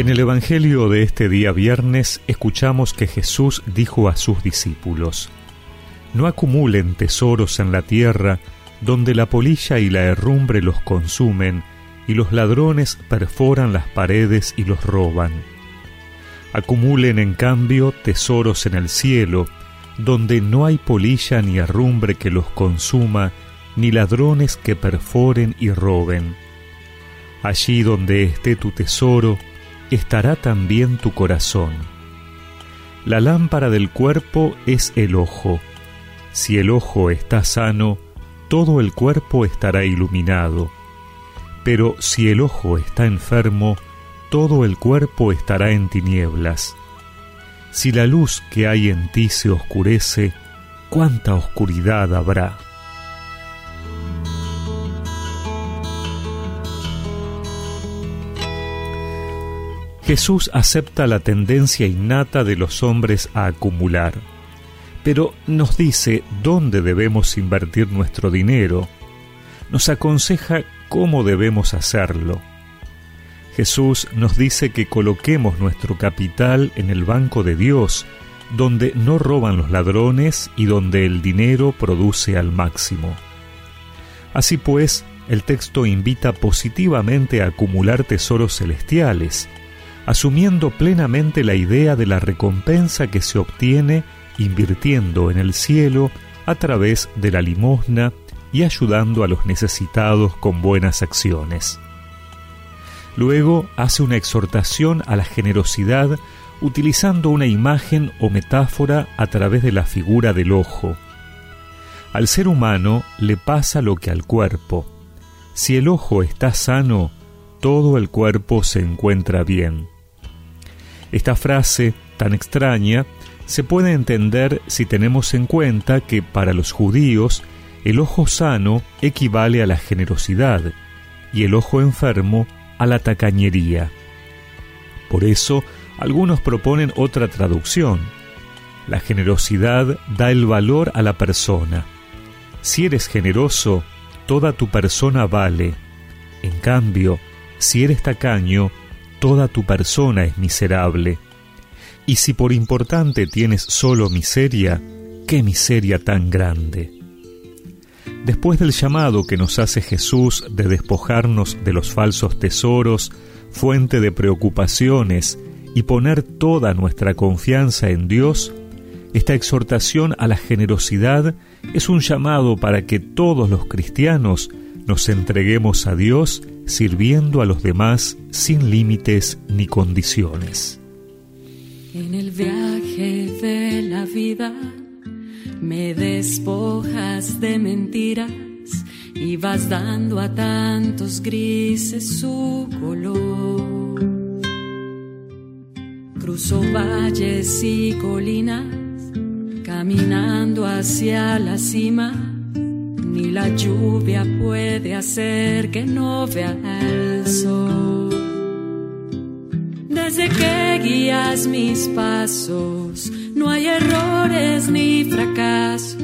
En el Evangelio de este día viernes escuchamos que Jesús dijo a sus discípulos, No acumulen tesoros en la tierra, donde la polilla y la herrumbre los consumen, y los ladrones perforan las paredes y los roban. Acumulen en cambio tesoros en el cielo, donde no hay polilla ni herrumbre que los consuma, ni ladrones que perforen y roben. Allí donde esté tu tesoro, estará también tu corazón. La lámpara del cuerpo es el ojo. Si el ojo está sano, todo el cuerpo estará iluminado. Pero si el ojo está enfermo, todo el cuerpo estará en tinieblas. Si la luz que hay en ti se oscurece, ¿cuánta oscuridad habrá? Jesús acepta la tendencia innata de los hombres a acumular, pero nos dice dónde debemos invertir nuestro dinero, nos aconseja cómo debemos hacerlo. Jesús nos dice que coloquemos nuestro capital en el banco de Dios, donde no roban los ladrones y donde el dinero produce al máximo. Así pues, el texto invita positivamente a acumular tesoros celestiales, asumiendo plenamente la idea de la recompensa que se obtiene invirtiendo en el cielo a través de la limosna y ayudando a los necesitados con buenas acciones. Luego hace una exhortación a la generosidad utilizando una imagen o metáfora a través de la figura del ojo. Al ser humano le pasa lo que al cuerpo. Si el ojo está sano, todo el cuerpo se encuentra bien. Esta frase, tan extraña, se puede entender si tenemos en cuenta que para los judíos el ojo sano equivale a la generosidad y el ojo enfermo a la tacañería. Por eso, algunos proponen otra traducción. La generosidad da el valor a la persona. Si eres generoso, toda tu persona vale. En cambio, si eres tacaño, toda tu persona es miserable. Y si por importante tienes solo miseria, qué miseria tan grande. Después del llamado que nos hace Jesús de despojarnos de los falsos tesoros, fuente de preocupaciones, y poner toda nuestra confianza en Dios, esta exhortación a la generosidad es un llamado para que todos los cristianos nos entreguemos a Dios sirviendo a los demás sin límites ni condiciones. En el viaje de la vida me despojas de mentiras y vas dando a tantos grises su color. Cruzo valles y colinas caminando hacia la cima lluvia puede hacer que no vea el sol. Desde que guías mis pasos, no hay errores ni fracasos,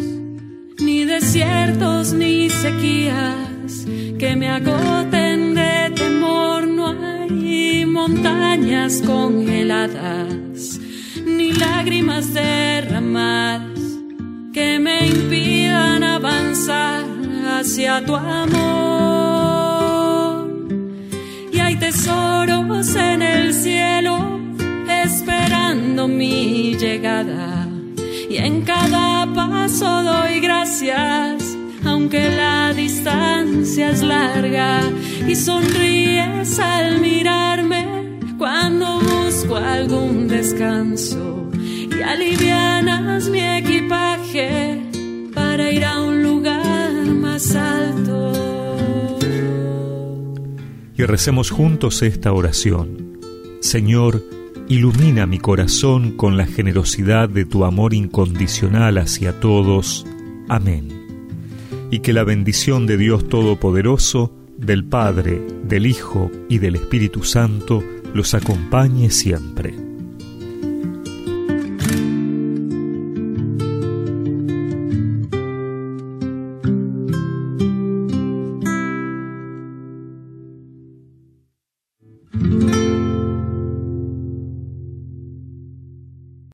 ni desiertos ni sequías que me agoten de temor. No hay montañas congeladas, ni lágrimas derramadas que me impidan avanzar hacia tu amor. Y hay tesoros en el cielo esperando mi llegada. Y en cada paso doy gracias, aunque la distancia es larga. Y sonríes al mirarme cuando busco algún descanso y alivianas mi equipaje para ir a un Y recemos juntos esta oración. Señor, ilumina mi corazón con la generosidad de tu amor incondicional hacia todos. Amén. Y que la bendición de Dios Todopoderoso, del Padre, del Hijo y del Espíritu Santo los acompañe siempre.